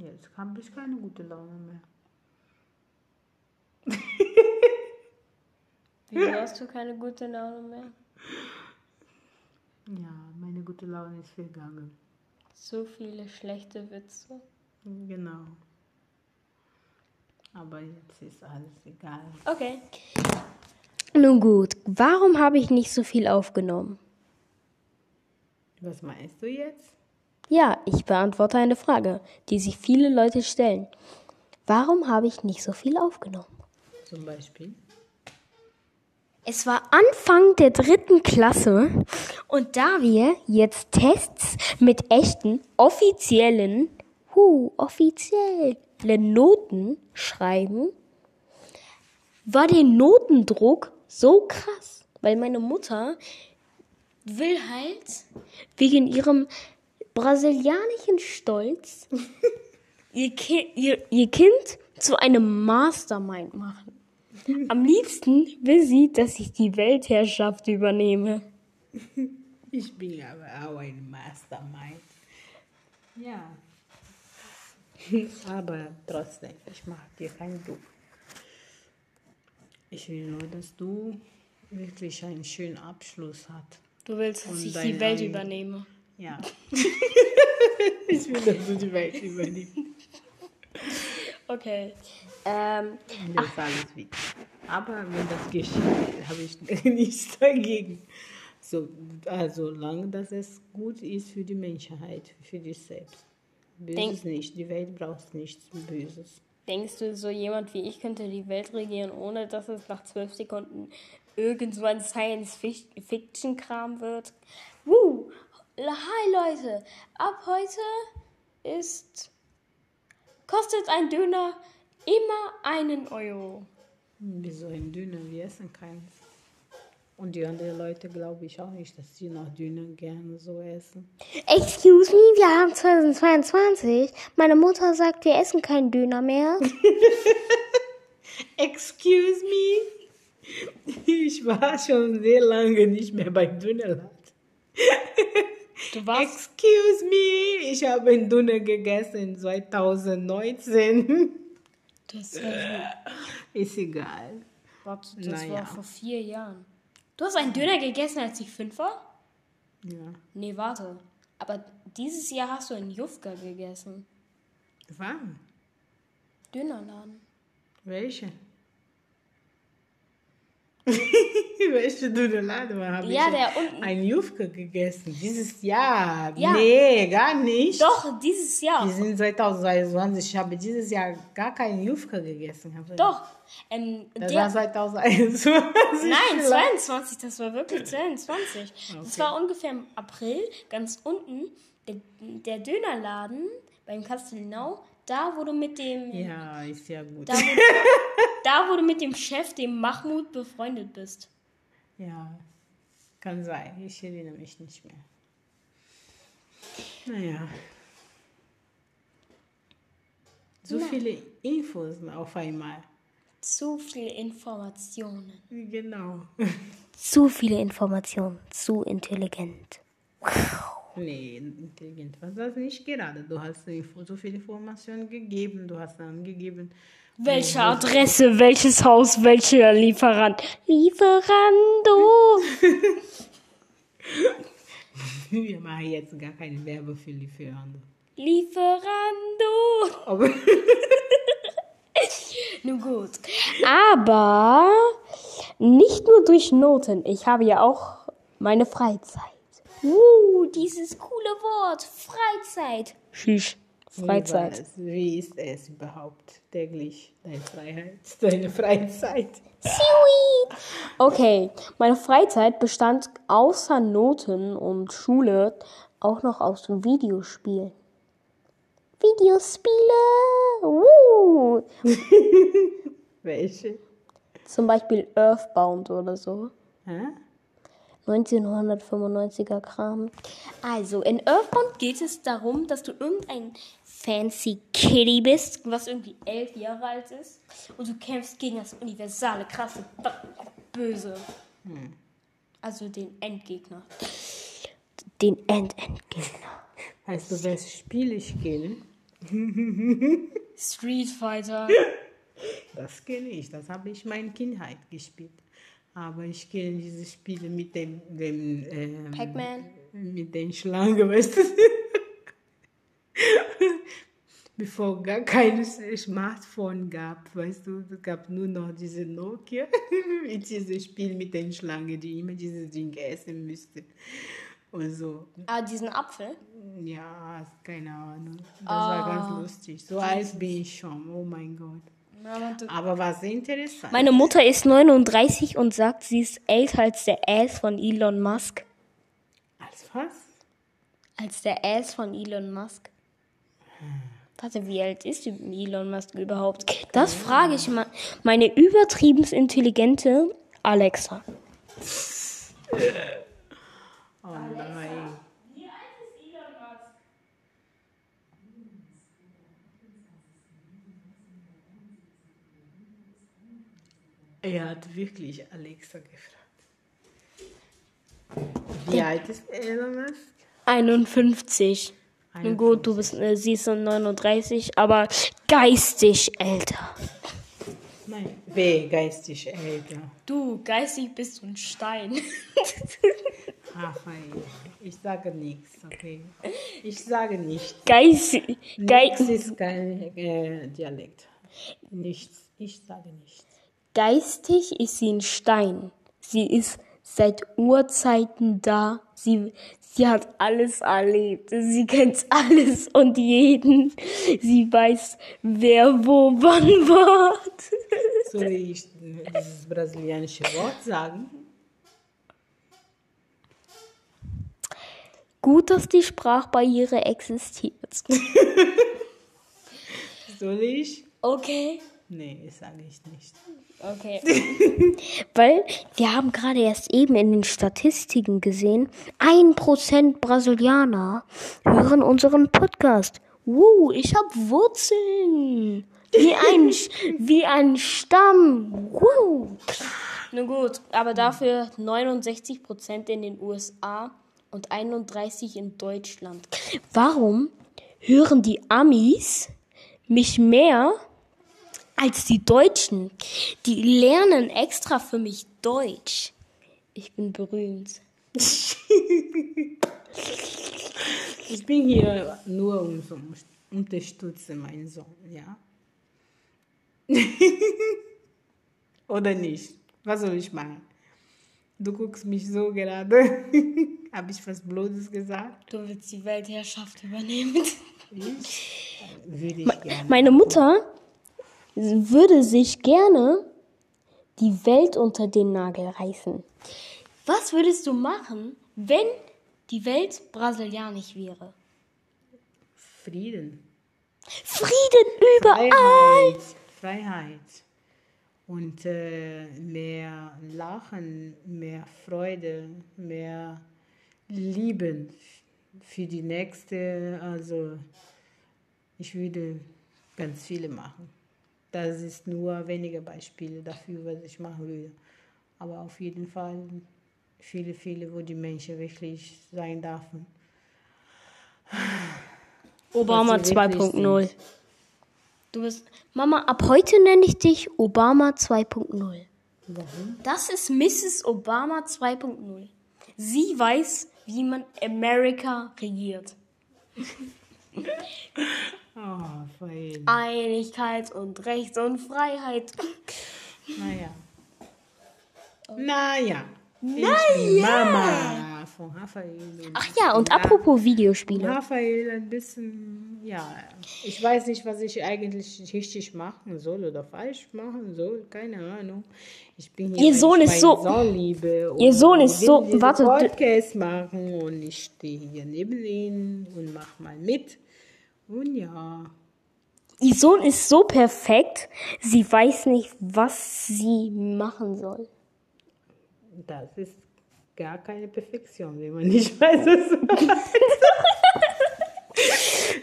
Jetzt habe ich keine gute Laune mehr. Wieso hast du keine gute Laune mehr? Ja, meine gute Laune ist vergangen. So viele schlechte Witze. Genau. Aber jetzt ist alles egal. Okay. Nun gut, warum habe ich nicht so viel aufgenommen? Was meinst du jetzt? Ja, ich beantworte eine Frage, die sich viele Leute stellen. Warum habe ich nicht so viel aufgenommen? Zum Beispiel? Es war Anfang der dritten Klasse und da wir jetzt Tests mit echten, offiziellen, hu, offiziellen Noten schreiben, war der Notendruck so krass, weil meine Mutter will halt wegen ihrem brasilianischen Stolz ihr, Ki ihr, ihr Kind zu einem Mastermind machen. Am liebsten will sie, dass ich die Weltherrschaft übernehme. Ich bin aber auch ein Mastermind. Ja. Aber trotzdem, ich mag dir keinen Druck. Ich will nur, dass du wirklich einen schönen Abschluss hast. Du willst, dass Und ich die Welt übernehme. Ja. ich will, dass du die Welt übernimmst. Okay. Ähm, Das ist alles wichtig. Aber wenn das geschieht, habe ich nichts dagegen. So, also solange dass es gut ist für die Menschheit, für dich selbst. Böses Denk- nicht. Die Welt braucht nichts Böses. denkst du, so jemand wie ich könnte die Welt regieren, ohne dass es nach zwölf Sekunden irgend so ein Science-Fiction-Kram wird? Woo! Hi Leute! Ab heute ist. kostet ein Döner immer einen Euro. Wieso ein Döner? Wir essen keins. Und die anderen Leute glaube ich auch nicht, dass sie noch Döner gerne so essen. Excuse me, wir haben 2022. Meine Mutter sagt, wir essen keinen Döner mehr. Excuse me? Ich war schon sehr lange nicht mehr beim Dönerladen. Du warst. Excuse me, ich habe einen Döner gegessen 2019. Das war, Ist egal. warte, das Naja. war vor vier Jahren. Du hast einen Döner gegessen, als ich fünf war? Ja. Nee, warte. Aber dieses Jahr hast du einen Jufka gegessen. Wann? Dönerladen. Welche? Welche Dönerladen habe Ja, ich der unten. ein Jufka gegessen? Dieses Jahr? Ja. Nee, gar nicht. Doch, dieses Jahr. Wir sind 2022. Ich habe dieses Jahr gar keinen Jufka gegessen. Doch. Ähm, Das der, war 2021. Nein, vielleicht. 22, das war wirklich 22. Das war ungefähr im April, ganz unten, der, der Dönerladen beim Castelnau, da wo du mit dem, Ja, ist ja gut. da, wo, da wo du mit dem Chef, dem Mahmoud, befreundet bist. Ja, kann sein. Ich erinnere mich nicht mehr. Naja. So viele Infos auf einmal. Zu viele Informationen. Genau. Zu viele Informationen, zu intelligent. Nee, intelligent war das nicht gerade. Du hast so viele Informationen gegeben. Du hast angegeben. Welche Adresse, welches Haus, welcher Lieferant? Lieferando! Wir machen jetzt gar keine Werbung für Lieferando. Lieferando! Aber Nun gut. Aber nicht nur durch Noten. Ich habe ja auch meine Freizeit. Uh, dieses coole Wort. Freizeit. Tschüss. Freizeit. Wie ist es überhaupt täglich? Deine Freiheit, deine Freizeit. Sweet. Okay, meine Freizeit bestand außer Noten und Schule auch noch aus Videospielen. Videospiele. Uh. Welche? Zum Beispiel Earthbound oder so. Hä? 1995er Kram. Also, in Earthbound geht es darum, dass du irgendein fancy Kitty bist, was irgendwie elf Jahre alt ist. Und du kämpfst gegen das universale, krasse, böse. Also den Endgegner. Den End-Endgegner. Weißt du, welches Spiel ich kenne? Street Fighter. Das kenne ich, das habe ich meine Kindheit gespielt. Aber ich kenne diese Spiele mit dem, dem ähm, Pac-Man. mit den Schlangen, weißt du? Bevor gar kein Smartphone gab, weißt du, es gab nur noch diese Nokia mit diesem Spiel mit den Schlangen, die immer dieses Ding essen müssten. Und so. Ah, diesen Apfel. Ja, keine Ahnung. Das war ganz lustig. So alt bin ich schon, oh mein Gott. Aber war sehr interessant. Meine Mutter ist 39 und sagt, sie ist älter als der Ass von Elon Musk. Als was? Als der Ass von Elon Musk. Warte, wie alt ist Elon Musk überhaupt? Das frage ich mal meine übertrieben intelligente Alexa. Oh nein. Er hat wirklich Alexa gefragt. Wie alt ist Elon Musk? 51. Nun gut, du bist, äh, sie ist so 39, aber geistig älter. Nein, wer geistig älter? Du, geistig bist du ein Stein. Raphael, ich sage nichts, okay? Ich sage nichts. Geistig. Nichts Ge ist kein äh, Dialekt. Nichts. Ich sage nichts. Geistig ist sie ein Stein. Sie ist seit Urzeiten da. Sie, sie hat alles erlebt. Sie kennt alles und jeden. Sie weiß, wer wo wann war. Soll ich dieses brasilianische Wort sagen? Gut, dass die Sprachbarriere existiert. Soll ich? Okay. Nee, das sage ich nicht. Okay. Weil wir haben gerade erst eben in den Statistiken gesehen, ein Prozent Brasilianer hören unseren Podcast. Wow, ich hab Wurzeln. Wie ein, wie ein Stamm. Wow. Nun gut, aber dafür 69 Prozent in den USA und 31% in Deutschland. Warum hören die Amis mich mehr als die Deutschen. Die lernen extra für mich Deutsch. Ich bin berühmt. Ich bin hier nur um zu unterstützen meinen Sohn, ja? Oder nicht? Was soll ich machen? Du guckst mich so gerade. Habe ich was Blödes gesagt? Du willst die Weltherrschaft übernehmen. Ich? Würde ich gerne. Meine Mutter würde sich gerne die Welt unter den Nagel reißen. Was würdest du machen, wenn die Welt brasilianisch wäre? Frieden. Frieden überall. Freiheit. Freiheit. Und äh, mehr Lachen, mehr Freude, mehr Lieben für die nächste. Also ich würde ganz viele machen. Das ist nur wenige Beispiele dafür, was ich machen würde. Aber auf jeden Fall viele, viele, wo die Menschen wirklich sein dürfen. Obama Was sie wirklich 2.0. sind. Du bist Mama, ab heute nenne ich dich Obama 2.0. Warum? Das ist Mrs. Obama 2.0. Sie weiß, wie man Amerika regiert. Fein. Einigkeit und Recht und Freiheit. Naja. Naja. Ich bin Mama von Raphael. Ach ja, und apropos Videospiele. Raphael ein bisschen, ja. Ich weiß nicht, was ich eigentlich richtig machen soll oder falsch machen soll. Keine Ahnung. Ich bin hier, Ihr Sohn ist so- Sohn liebe. Ihr Sohn ist so- warte, Podcast machen und ich stehe hier neben ihm und mach mal mit. Und ja. Ihr Sohn ist so perfekt, sie weiß nicht, was sie machen soll. Das ist gar keine Perfektion, wenn man nicht weiß, was man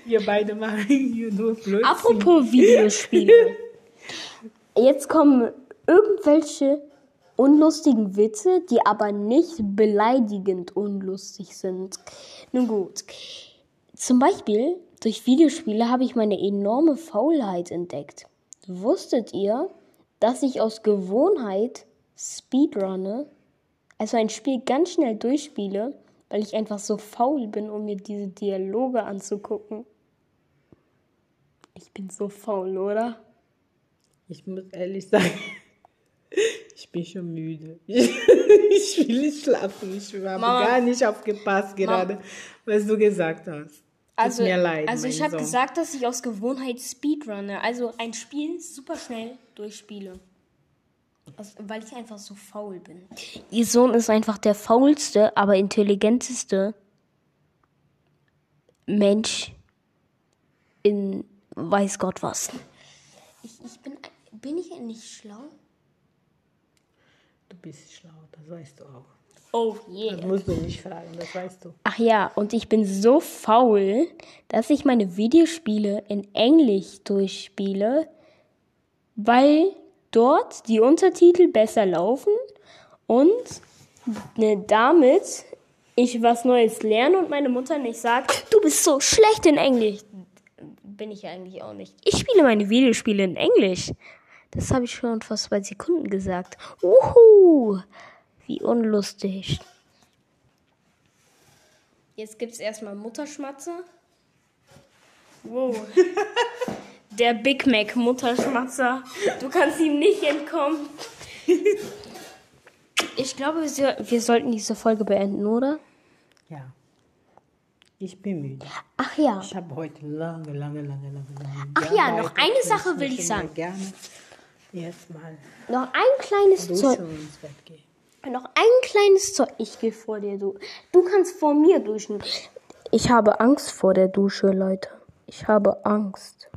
Wir beide machen hier nur Blödsinn. Apropos Videospiele. Jetzt kommen irgendwelche unlustigen Witze, die aber nicht beleidigend unlustig sind. Nun gut. Zum Beispiel, durch Videospiele habe ich meine enorme Faulheit entdeckt. Wusstet ihr, dass ich aus Gewohnheit Speedrunne, also ein Spiel ganz schnell durchspiele, weil ich einfach so faul bin, um mir diese Dialoge anzugucken? Ich bin so faul, oder? Ich muss ehrlich sagen, ich bin schon müde. Ich will nicht schlafen. Ich habe Mama. gar nicht aufgepasst gerade, was du gesagt hast. Also, leid. also ich habe gesagt, dass ich aus Gewohnheit Speedrunne, also ein Spiel super schnell durchspiele. Also, weil ich einfach so faul bin. Ihr Sohn ist einfach der faulste, aber intelligenteste Mensch in weiß Gott was. Ich, ich bin, bin ich nicht schlau? Du bist schlau, das weißt du auch. Oh Das yeah. musst du nicht fragen, das weißt du. Ach ja, und ich bin so faul, dass ich meine Videospiele in Englisch durchspiele, weil dort die Untertitel besser laufen und ne, damit ich was Neues lerne und meine Mutter nicht sagt, du bist so schlecht in Englisch. Bin ich eigentlich auch nicht. Ich spiele meine Videospiele in Englisch. Das habe ich schon vor zwei Sekunden gesagt. Uhu, wie unlustig. Jetzt gibt's erstmal Mutterschmatze. Wow. Der Big Mac Mutterschmatzer. Du kannst ihm nicht entkommen. Ich glaube, wir, so- wir sollten diese Folge beenden, oder? Ja. Ich bin müde. Ach ja. Ich habe heute lange, lange, lange, lange, lange. Ach ja, noch eine Sache will ich sagen. Gerne erstmal Noch ein kleines Zeug. ins Bett gehen. Noch ein kleines Zeug. Ich gehe vor dir, du. Du kannst vor mir duschen. Ich habe Angst vor der Dusche, Leute. Ich habe Angst.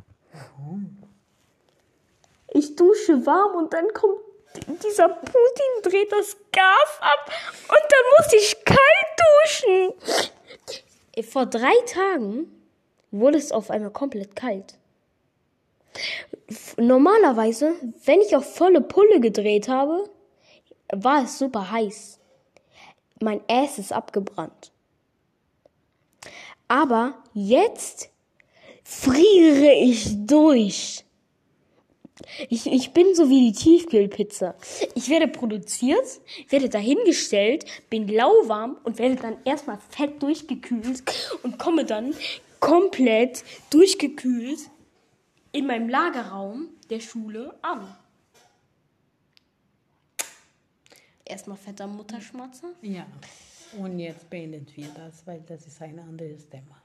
Ich dusche warm und dann kommt dieser Putin, dreht das Gas ab und dann muss ich kalt duschen. Vor drei Tagen wurde es auf einmal komplett kalt. Normalerweise, wenn ich auf volle Pulle gedreht habe, war es super heiß. Mein Ass ist abgebrannt. Aber jetzt friere ich durch. Ich, ich bin so wie die Tiefkühlpizza. Ich werde produziert, werde dahingestellt, bin lauwarm und werde dann erstmal fett durchgekühlt und komme dann komplett durchgekühlt in meinem Lagerraum der Schule an. Erstmal fetter Mutterschmatzer. Ja. Und jetzt beenden wir das, weil das ist ein anderes Thema.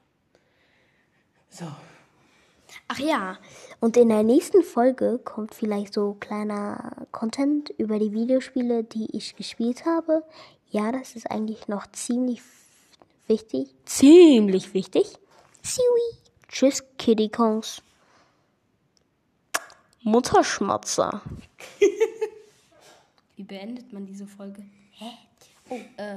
So. Ach ja, und in der nächsten Folge kommt vielleicht so kleiner Content über die Videospiele, die ich gespielt habe. Ja, das ist eigentlich noch ziemlich wichtig. Ziemlich wichtig. Siwi. Tschüss, Kitty Kongs. Mutterschmatzer. Wie beendet man diese Folge? Hä? Oh, äh.